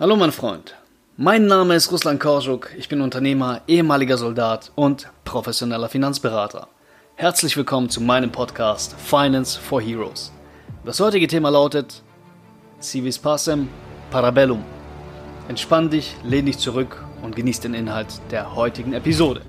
Hallo mein Freund, mein Name ist Ruslan Korschuk, ich bin Unternehmer, ehemaliger Soldat und professioneller Finanzberater. Herzlich willkommen zu meinem Podcast Finance for Heroes. Das heutige Thema lautet Civis Pacem Parabellum. Entspann dich, lehn dich zurück und genieß den Inhalt der heutigen Episode.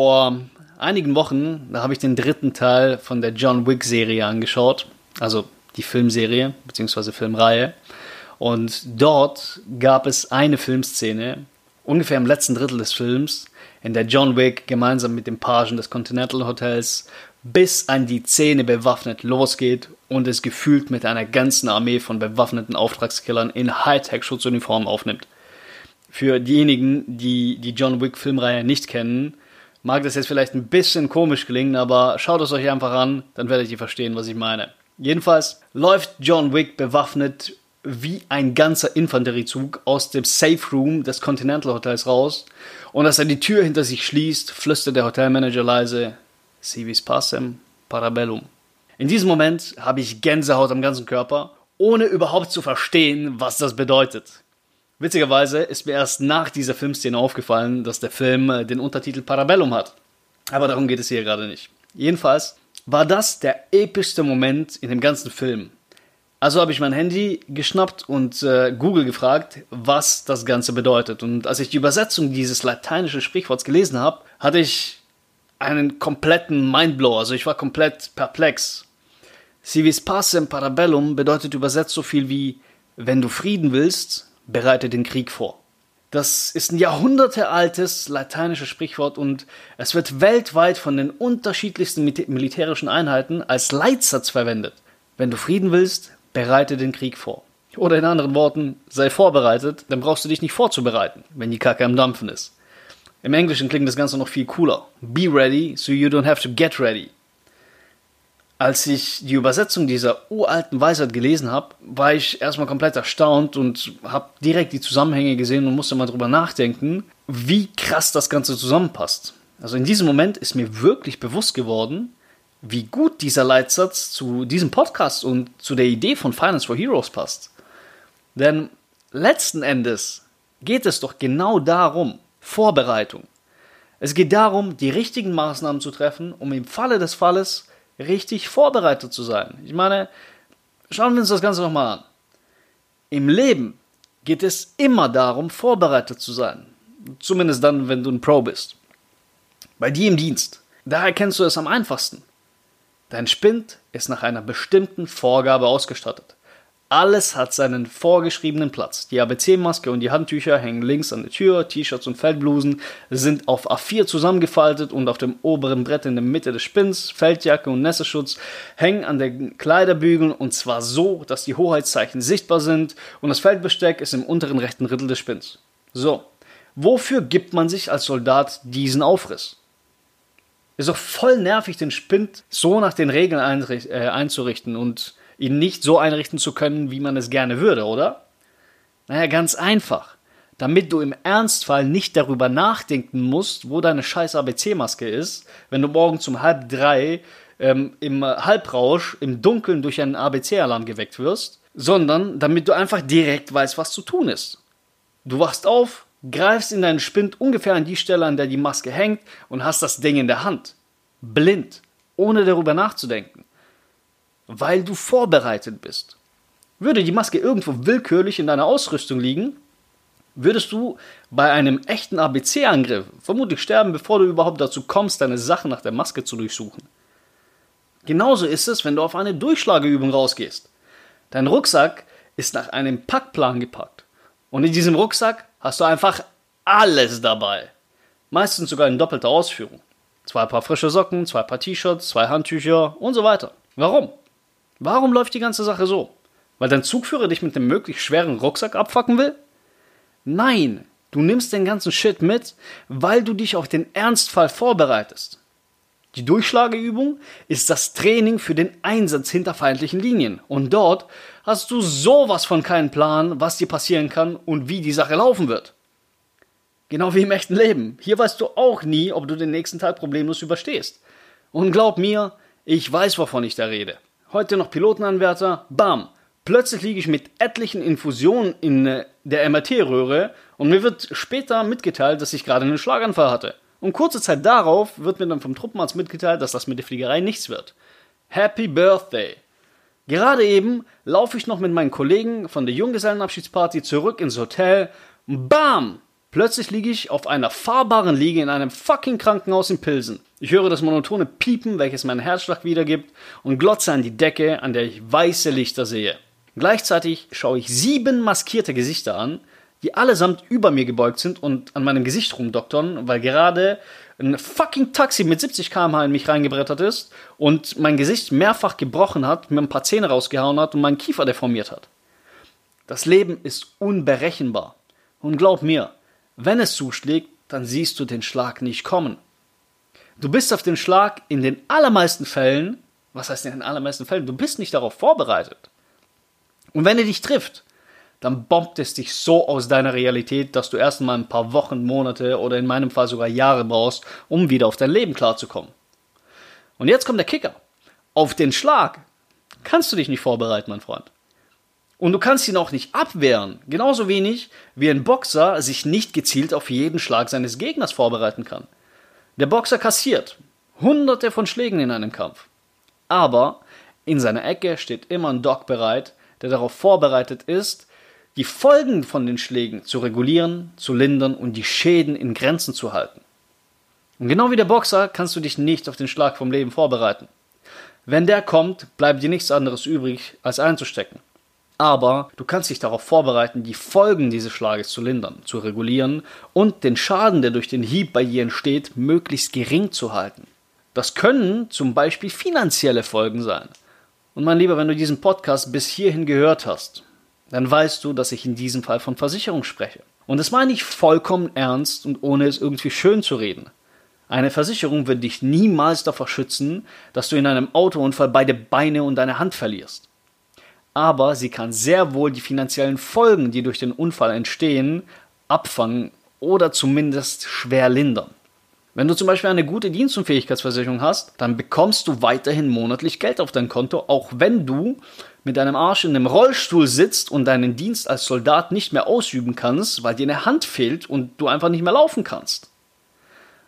Vor einigen Wochen, da habe ich den dritten Teil von der John Wick Serie angeschaut, also die Filmserie bzw. Filmreihe. Und dort gab es eine Filmszene, ungefähr im letzten Drittel des Films, in der John Wick gemeinsam mit dem Pagen des Continental Hotels bis an die Zähne bewaffnet losgeht und es gefühlt mit einer ganzen Armee von bewaffneten Auftragskillern in Hightech-Schutzuniformen aufnimmt. Für diejenigen, die die John Wick Filmreihe nicht kennen, mag das jetzt vielleicht ein bisschen komisch klingen, aber schaut es euch einfach an, dann werdet ihr verstehen, was ich meine. Jedenfalls läuft John Wick bewaffnet wie ein ganzer Infanteriezug aus dem Safe Room des Continental Hotels raus und als er die Tür hinter sich schließt, flüstert der Hotelmanager leise Civis Passem Parabellum. In diesem Moment habe ich Gänsehaut am ganzen Körper, ohne überhaupt zu verstehen, was das bedeutet. Witzigerweise ist mir erst nach dieser Filmszene aufgefallen, dass der Film äh, den Untertitel Parabellum hat. Aber darum geht es hier gerade nicht. Jedenfalls war das der epischste Moment in dem ganzen Film. Also habe ich mein Handy geschnappt und äh, Google gefragt, was das Ganze bedeutet. Und als ich die Übersetzung dieses lateinischen Sprichworts gelesen habe, hatte ich einen kompletten Mindblow. Also ich war komplett perplex. Si pacem parabellum bedeutet übersetzt so viel wie, wenn du Frieden willst, bereite den Krieg vor. Das ist ein jahrhundertealtes lateinisches Sprichwort und es wird weltweit von den unterschiedlichsten militärischen Einheiten als Leitsatz verwendet. Wenn du Frieden willst, bereite den Krieg vor. Oder in anderen Worten, sei vorbereitet, dann brauchst du dich nicht vorzubereiten, wenn die Kacke am Dampfen ist. Im Englischen klingt das Ganze noch viel cooler. Be ready, so you don't have to get ready. Als ich die Übersetzung dieser uralten Weisheit gelesen habe, war ich erstmal komplett erstaunt und habe direkt die Zusammenhänge gesehen und musste mal drüber nachdenken, wie krass das Ganze zusammenpasst. Also in diesem Moment ist mir wirklich bewusst geworden, wie gut dieser Leitsatz zu diesem Podcast und zu der Idee von Finance for Heroes passt. Denn letzten Endes geht es doch genau darum, Vorbereitung. Es geht darum, die richtigen Maßnahmen zu treffen, um im Falle des Falles richtig vorbereitet zu sein. Ich meine, schauen wir uns das Ganze nochmal an. Im Leben geht es immer darum, vorbereitet zu sein. Zumindest dann, wenn du ein Pro bist. Bei dir im Dienst. Da erkennst du es am einfachsten. Dein Spind ist nach einer bestimmten Vorgabe ausgestattet. Alles hat seinen vorgeschriebenen Platz. Die ABC-Maske und die Handtücher hängen links an der Tür, T-Shirts und Feldblusen sind auf A4 zusammengefaltet und auf dem oberen Brett in der Mitte des Spinns, Feldjacke und Nässeschutz hängen an den Kleiderbügeln und zwar so, dass die Hoheitszeichen sichtbar sind und das Feldbesteck ist im unteren rechten Drittel des Spinns. So, wofür gibt man sich als Soldat diesen Aufriss? Ist doch voll nervig, den Spind so nach den Regeln äh, einzurichten und ihn nicht so einrichten zu können, wie man es gerne würde, oder? Naja, ganz einfach. Damit du im Ernstfall nicht darüber nachdenken musst, wo deine scheiß ABC-Maske ist, wenn du morgen zum halb drei ähm, im Halbrausch im Dunkeln durch einen ABC-Alarm geweckt wirst, sondern damit du einfach direkt weißt, was zu tun ist. Du wachst auf, greifst in deinen Spind ungefähr an die Stelle, an der die Maske hängt und hast das Ding in der Hand. Blind, ohne darüber nachzudenken weil du vorbereitet bist. Würde die Maske irgendwo willkürlich in deiner Ausrüstung liegen, würdest du bei einem echten ABC-Angriff vermutlich sterben, bevor du überhaupt dazu kommst, deine Sachen nach der Maske zu durchsuchen. Genauso ist es, wenn du auf eine Durchschlageübung rausgehst. Dein Rucksack ist nach einem Packplan gepackt. Und in diesem Rucksack hast du einfach alles dabei. Meistens sogar in doppelter Ausführung. Zwei Paar frische Socken, zwei Paar T-Shirts, zwei Handtücher und so weiter. Warum? Warum läuft die ganze Sache so? Weil dein Zugführer dich mit einem möglichst schweren Rucksack abfacken will? Nein, du nimmst den ganzen Shit mit, weil du dich auf den Ernstfall vorbereitest. Die Durchschlageübung ist das Training für den Einsatz hinter feindlichen Linien. Und dort hast du sowas von keinen Plan, was dir passieren kann und wie die Sache laufen wird. Genau wie im echten Leben. Hier weißt du auch nie, ob du den nächsten Tag problemlos überstehst. Und glaub mir, ich weiß, wovon ich da rede. Heute noch Pilotenanwärter, bam. Plötzlich liege ich mit etlichen Infusionen in äh, der MRT-Röhre und mir wird später mitgeteilt, dass ich gerade einen Schlaganfall hatte. Und kurze Zeit darauf wird mir dann vom Truppenarzt mitgeteilt, dass das mit der Fliegerei nichts wird. Happy Birthday! Gerade eben laufe ich noch mit meinen Kollegen von der Junggesellenabschiedsparty zurück ins Hotel. Bam! Plötzlich liege ich auf einer fahrbaren Liege in einem fucking Krankenhaus in Pilsen. Ich höre das monotone Piepen, welches meinen Herzschlag wiedergibt, und glotze an die Decke, an der ich weiße Lichter sehe. Gleichzeitig schaue ich sieben maskierte Gesichter an, die allesamt über mir gebeugt sind und an meinem Gesicht rumdoktern, weil gerade ein fucking Taxi mit 70 km/h in mich reingebrettert ist und mein Gesicht mehrfach gebrochen hat, mir ein paar Zähne rausgehauen hat und meinen Kiefer deformiert hat. Das Leben ist unberechenbar. Und glaub mir, wenn es zuschlägt, dann siehst du den Schlag nicht kommen. Du bist auf den Schlag in den allermeisten Fällen, was heißt in den allermeisten Fällen, du bist nicht darauf vorbereitet. Und wenn er dich trifft, dann bombt es dich so aus deiner Realität, dass du erst mal ein paar Wochen, Monate oder in meinem Fall sogar Jahre brauchst, um wieder auf dein Leben klarzukommen. Und jetzt kommt der Kicker. Auf den Schlag kannst du dich nicht vorbereiten, mein Freund. Und du kannst ihn auch nicht abwehren. Genauso wenig wie ein Boxer sich nicht gezielt auf jeden Schlag seines Gegners vorbereiten kann. Der Boxer kassiert hunderte von Schlägen in einem Kampf. Aber in seiner Ecke steht immer ein Doc bereit, der darauf vorbereitet ist, die Folgen von den Schlägen zu regulieren, zu lindern und die Schäden in Grenzen zu halten. Und genau wie der Boxer kannst du dich nicht auf den Schlag vom Leben vorbereiten. Wenn der kommt, bleibt dir nichts anderes übrig, als einzustecken aber du kannst dich darauf vorbereiten, die Folgen dieses Schlages zu lindern, zu regulieren und den Schaden, der durch den Hieb bei dir entsteht, möglichst gering zu halten. Das können zum Beispiel finanzielle Folgen sein. Und mein Lieber, wenn du diesen Podcast bis hierhin gehört hast, dann weißt du, dass ich in diesem Fall von Versicherung spreche. Und das meine ich vollkommen ernst und ohne es irgendwie schön zu reden. Eine Versicherung wird dich niemals davor schützen, dass du in einem Autounfall beide Beine und deine Hand verlierst aber sie kann sehr wohl die finanziellen Folgen, die durch den Unfall entstehen, abfangen oder zumindest schwer lindern. Wenn du zum Beispiel eine gute Dienstunfähigkeitsversicherung hast, dann bekommst du weiterhin monatlich Geld auf dein Konto, auch wenn du mit deinem Arsch in einem Rollstuhl sitzt und deinen Dienst als Soldat nicht mehr ausüben kannst, weil dir eine Hand fehlt und du einfach nicht mehr laufen kannst.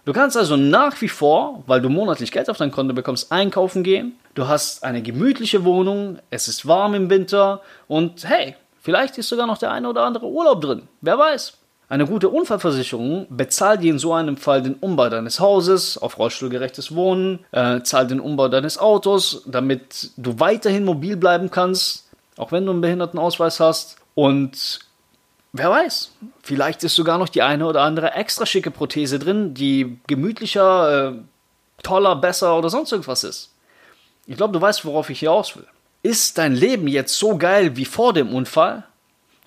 Du kannst also nach wie vor, weil du monatlich Geld auf dein Konto bekommst, einkaufen gehen. Du hast eine gemütliche Wohnung, es ist warm im Winter und hey, vielleicht ist sogar noch der eine oder andere Urlaub drin. Wer weiß. Eine gute Unfallversicherung bezahlt dir in so einem Fall den Umbau deines Hauses auf rollstuhlgerechtes Wohnen, äh, zahlt den Umbau deines Autos, damit du weiterhin mobil bleiben kannst, auch wenn du einen Behindertenausweis hast und Wer weiß, vielleicht ist sogar noch die eine oder andere extra schicke Prothese drin, die gemütlicher, äh, toller, besser oder sonst irgendwas ist. Ich glaube, du weißt, worauf ich hier aus will. Ist dein Leben jetzt so geil wie vor dem Unfall?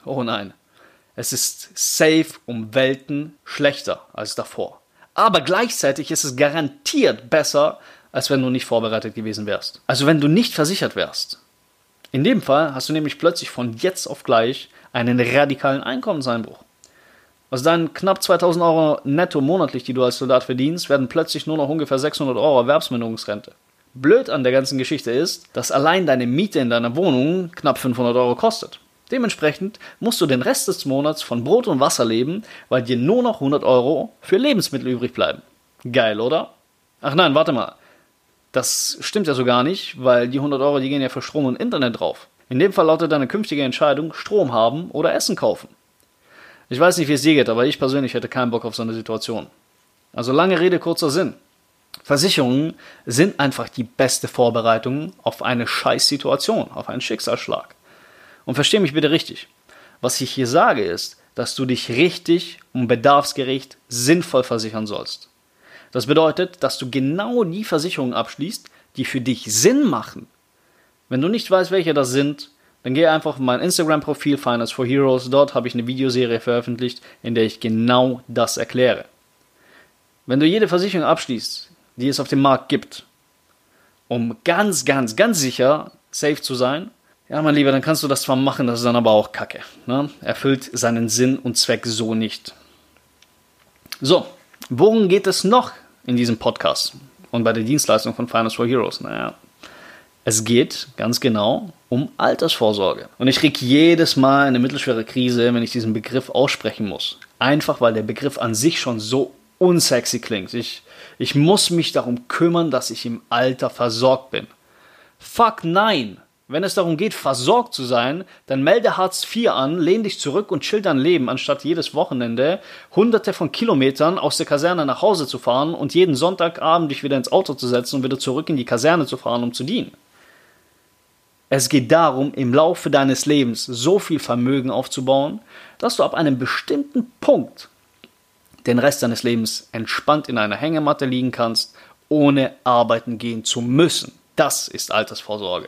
Oh nein. Es ist safe um Welten schlechter als davor. Aber gleichzeitig ist es garantiert besser, als wenn du nicht vorbereitet gewesen wärst. Also wenn du nicht versichert wärst. In dem Fall hast du nämlich plötzlich von jetzt auf gleich einen radikalen Einkommenseinbruch. Aus deinen knapp 2000 Euro netto monatlich, die du als Soldat verdienst, werden plötzlich nur noch ungefähr 600 Euro Erwerbsminderungsrente. Blöd an der ganzen Geschichte ist, dass allein deine Miete in deiner Wohnung knapp 500 Euro kostet. Dementsprechend musst du den Rest des Monats von Brot und Wasser leben, weil dir nur noch 100 Euro für Lebensmittel übrig bleiben. Geil, oder? Ach nein, warte mal. Das stimmt ja so gar nicht, weil die 100 Euro, die gehen ja für Strom und Internet drauf. In dem Fall lautet deine künftige Entscheidung Strom haben oder Essen kaufen. Ich weiß nicht, wie es dir geht, aber ich persönlich hätte keinen Bock auf so eine Situation. Also lange Rede, kurzer Sinn. Versicherungen sind einfach die beste Vorbereitung auf eine Scheißsituation, auf einen Schicksalsschlag. Und verstehe mich bitte richtig. Was ich hier sage ist, dass du dich richtig und bedarfsgerecht sinnvoll versichern sollst. Das bedeutet, dass du genau die Versicherungen abschließt, die für dich Sinn machen wenn du nicht weißt, welche das sind, dann geh einfach auf mein Instagram-Profil Finance for Heroes. Dort habe ich eine Videoserie veröffentlicht, in der ich genau das erkläre. Wenn du jede Versicherung abschließt, die es auf dem Markt gibt, um ganz, ganz, ganz sicher safe zu sein, ja, mein Lieber, dann kannst du das zwar machen, das ist dann aber auch Kacke. Ne? Erfüllt seinen Sinn und Zweck so nicht. So, worum geht es noch in diesem Podcast und bei der Dienstleistung von Finance for Heroes? Naja, es geht ganz genau um Altersvorsorge. Und ich kriege jedes Mal eine mittelschwere Krise, wenn ich diesen Begriff aussprechen muss. Einfach weil der Begriff an sich schon so unsexy klingt. Ich, ich muss mich darum kümmern, dass ich im Alter versorgt bin. Fuck nein! Wenn es darum geht, versorgt zu sein, dann melde Hartz IV an, lehn dich zurück und chill dein Leben, anstatt jedes Wochenende hunderte von Kilometern aus der Kaserne nach Hause zu fahren und jeden Sonntagabend dich wieder ins Auto zu setzen und wieder zurück in die Kaserne zu fahren, um zu dienen. Es geht darum, im Laufe deines Lebens so viel Vermögen aufzubauen, dass du ab einem bestimmten Punkt den Rest deines Lebens entspannt in einer Hängematte liegen kannst, ohne arbeiten gehen zu müssen. Das ist Altersvorsorge.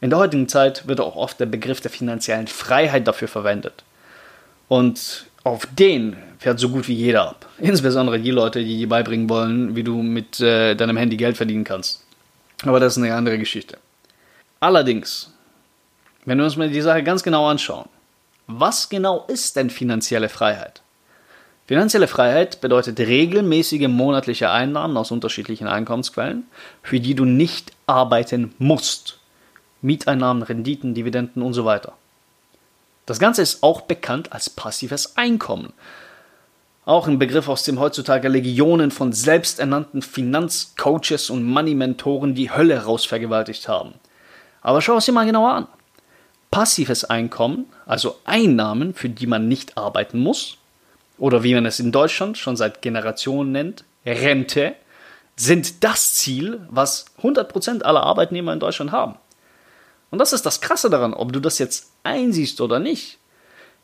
In der heutigen Zeit wird auch oft der Begriff der finanziellen Freiheit dafür verwendet. Und auf den fährt so gut wie jeder ab. Insbesondere die Leute, die dir beibringen wollen, wie du mit äh, deinem Handy Geld verdienen kannst. Aber das ist eine andere Geschichte. Allerdings, wenn wir uns mal die Sache ganz genau anschauen, was genau ist denn finanzielle Freiheit? Finanzielle Freiheit bedeutet regelmäßige monatliche Einnahmen aus unterschiedlichen Einkommensquellen, für die du nicht arbeiten musst. Mieteinnahmen, Renditen, Dividenden und so weiter. Das Ganze ist auch bekannt als passives Einkommen. Auch ein Begriff, aus dem heutzutage Legionen von selbsternannten Finanzcoaches und Money-Mentoren die Hölle rausvergewaltigt haben. Aber schau es dir mal genauer an. Passives Einkommen, also Einnahmen, für die man nicht arbeiten muss, oder wie man es in Deutschland schon seit Generationen nennt, Rente, sind das Ziel, was 100% aller Arbeitnehmer in Deutschland haben. Und das ist das Krasse daran, ob du das jetzt einsiehst oder nicht.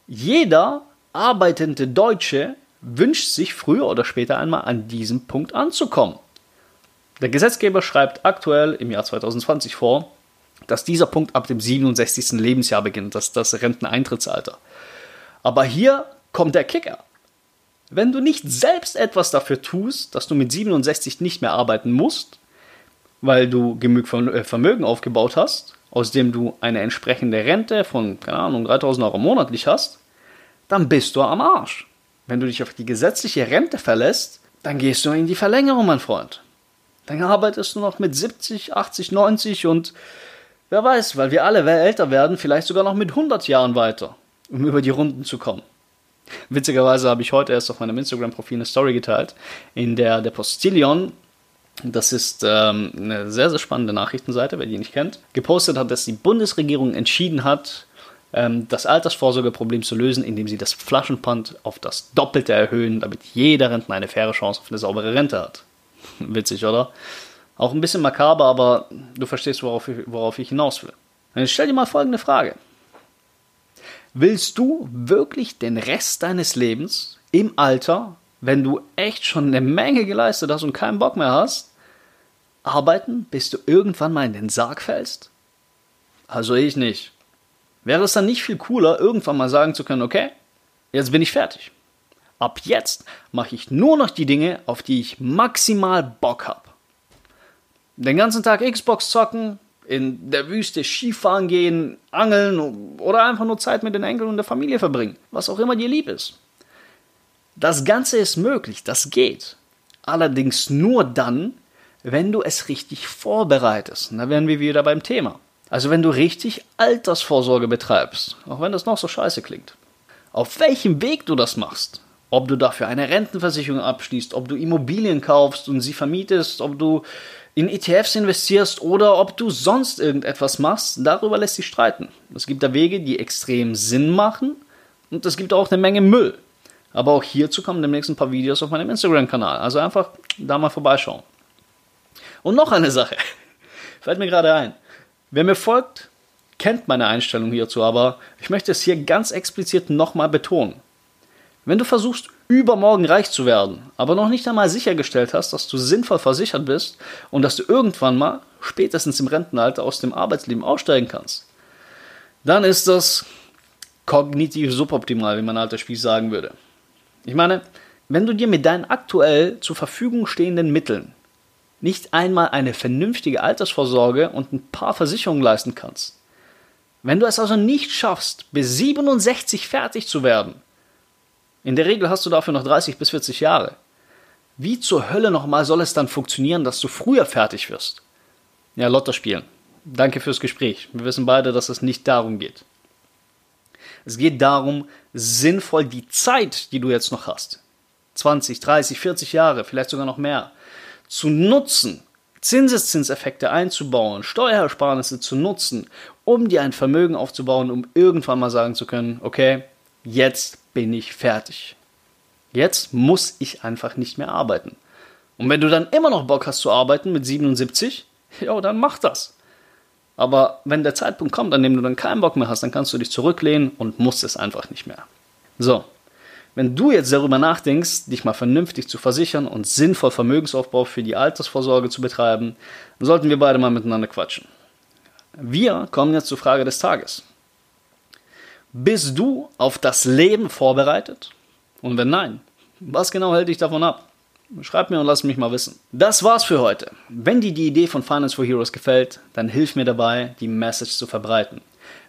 Jeder arbeitende Deutsche wünscht sich früher oder später einmal an diesem Punkt anzukommen. Der Gesetzgeber schreibt aktuell im Jahr 2020 vor, dass dieser Punkt ab dem 67. Lebensjahr beginnt, das ist das Renteneintrittsalter. Aber hier kommt der Kicker. Wenn du nicht selbst etwas dafür tust, dass du mit 67 nicht mehr arbeiten musst, weil du genug äh, Vermögen aufgebaut hast, aus dem du eine entsprechende Rente von, keine Ahnung, 3000 Euro monatlich hast, dann bist du am Arsch. Wenn du dich auf die gesetzliche Rente verlässt, dann gehst du in die Verlängerung, mein Freund. Dann arbeitest du noch mit 70, 80, 90 und wer weiß, weil wir alle älter werden, vielleicht sogar noch mit 100 Jahren weiter, um über die Runden zu kommen. Witzigerweise habe ich heute erst auf meinem Instagram-Profil eine Story geteilt, in der der Postillion das ist ähm, eine sehr, sehr spannende Nachrichtenseite, wer die nicht kennt. Gepostet hat, dass die Bundesregierung entschieden hat, ähm, das Altersvorsorgeproblem zu lösen, indem sie das Flaschenpfand auf das Doppelte erhöhen, damit jeder Rentner eine faire Chance auf eine saubere Rente hat. Witzig, oder? Auch ein bisschen makaber, aber du verstehst, worauf ich, worauf ich hinaus will. Dann stell dir mal folgende Frage. Willst du wirklich den Rest deines Lebens im Alter wenn du echt schon eine Menge geleistet hast und keinen Bock mehr hast, arbeiten, bis du irgendwann mal in den Sarg fällst? Also ich nicht. Wäre es dann nicht viel cooler, irgendwann mal sagen zu können, okay, jetzt bin ich fertig. Ab jetzt mache ich nur noch die Dinge, auf die ich maximal Bock habe. Den ganzen Tag Xbox zocken, in der Wüste Skifahren gehen, angeln oder einfach nur Zeit mit den Enkeln und der Familie verbringen, was auch immer dir lieb ist. Das Ganze ist möglich, das geht. Allerdings nur dann, wenn du es richtig vorbereitest. Und da wären wir wieder beim Thema. Also wenn du richtig Altersvorsorge betreibst, auch wenn das noch so scheiße klingt. Auf welchem Weg du das machst, ob du dafür eine Rentenversicherung abschließt, ob du Immobilien kaufst und sie vermietest, ob du in ETFs investierst oder ob du sonst irgendetwas machst, darüber lässt sich streiten. Es gibt da Wege, die extrem Sinn machen und es gibt auch eine Menge Müll. Aber auch hierzu kommen demnächst ein paar Videos auf meinem Instagram-Kanal. Also einfach da mal vorbeischauen. Und noch eine Sache. Fällt mir gerade ein. Wer mir folgt, kennt meine Einstellung hierzu, aber ich möchte es hier ganz explizit nochmal betonen. Wenn du versuchst, übermorgen reich zu werden, aber noch nicht einmal sichergestellt hast, dass du sinnvoll versichert bist und dass du irgendwann mal, spätestens im Rentenalter, aus dem Arbeitsleben aussteigen kannst, dann ist das kognitiv suboptimal, wie mein alter Spiel sagen würde. Ich meine, wenn du dir mit deinen aktuell zur Verfügung stehenden Mitteln nicht einmal eine vernünftige Altersvorsorge und ein paar Versicherungen leisten kannst, wenn du es also nicht schaffst, bis 67 fertig zu werden, in der Regel hast du dafür noch 30 bis 40 Jahre, wie zur Hölle nochmal soll es dann funktionieren, dass du früher fertig wirst? Ja, Lotto spielen. Danke fürs Gespräch. Wir wissen beide, dass es nicht darum geht. Es geht darum, sinnvoll die Zeit, die du jetzt noch hast, 20, 30, 40 Jahre, vielleicht sogar noch mehr, zu nutzen, Zinseszinseffekte einzubauen, Steuersparnisse zu nutzen, um dir ein Vermögen aufzubauen, um irgendwann mal sagen zu können, okay, jetzt bin ich fertig. Jetzt muss ich einfach nicht mehr arbeiten. Und wenn du dann immer noch Bock hast zu arbeiten mit 77, ja, dann mach das. Aber wenn der Zeitpunkt kommt, an dem du dann keinen Bock mehr hast, dann kannst du dich zurücklehnen und musst es einfach nicht mehr. So, wenn du jetzt darüber nachdenkst, dich mal vernünftig zu versichern und sinnvoll Vermögensaufbau für die Altersvorsorge zu betreiben, sollten wir beide mal miteinander quatschen. Wir kommen jetzt zur Frage des Tages. Bist du auf das Leben vorbereitet? Und wenn nein, was genau hält dich davon ab? Schreib mir und lass mich mal wissen. Das war's für heute. Wenn dir die Idee von Finance for Heroes gefällt, dann hilf mir dabei, die Message zu verbreiten.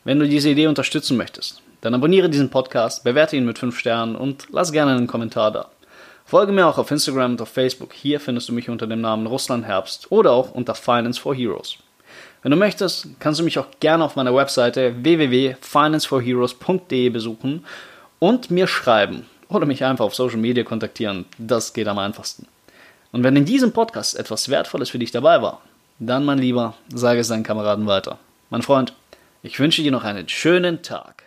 Wenn du diese Idee unterstützen möchtest, dann abonniere diesen Podcast, bewerte ihn mit 5 Sternen und lass gerne einen Kommentar da. Folge mir auch auf Instagram und auf Facebook. Hier findest du mich unter dem Namen Russland Herbst oder auch unter Finance for Heroes. Wenn du möchtest, kannst du mich auch gerne auf meiner Webseite www.financeforheroes.de besuchen und mir schreiben oder mich einfach auf Social Media kontaktieren. Das geht am einfachsten. Und wenn in diesem Podcast etwas Wertvolles für dich dabei war, dann, mein Lieber, sage es deinen Kameraden weiter. Mein Freund, ich wünsche dir noch einen schönen Tag.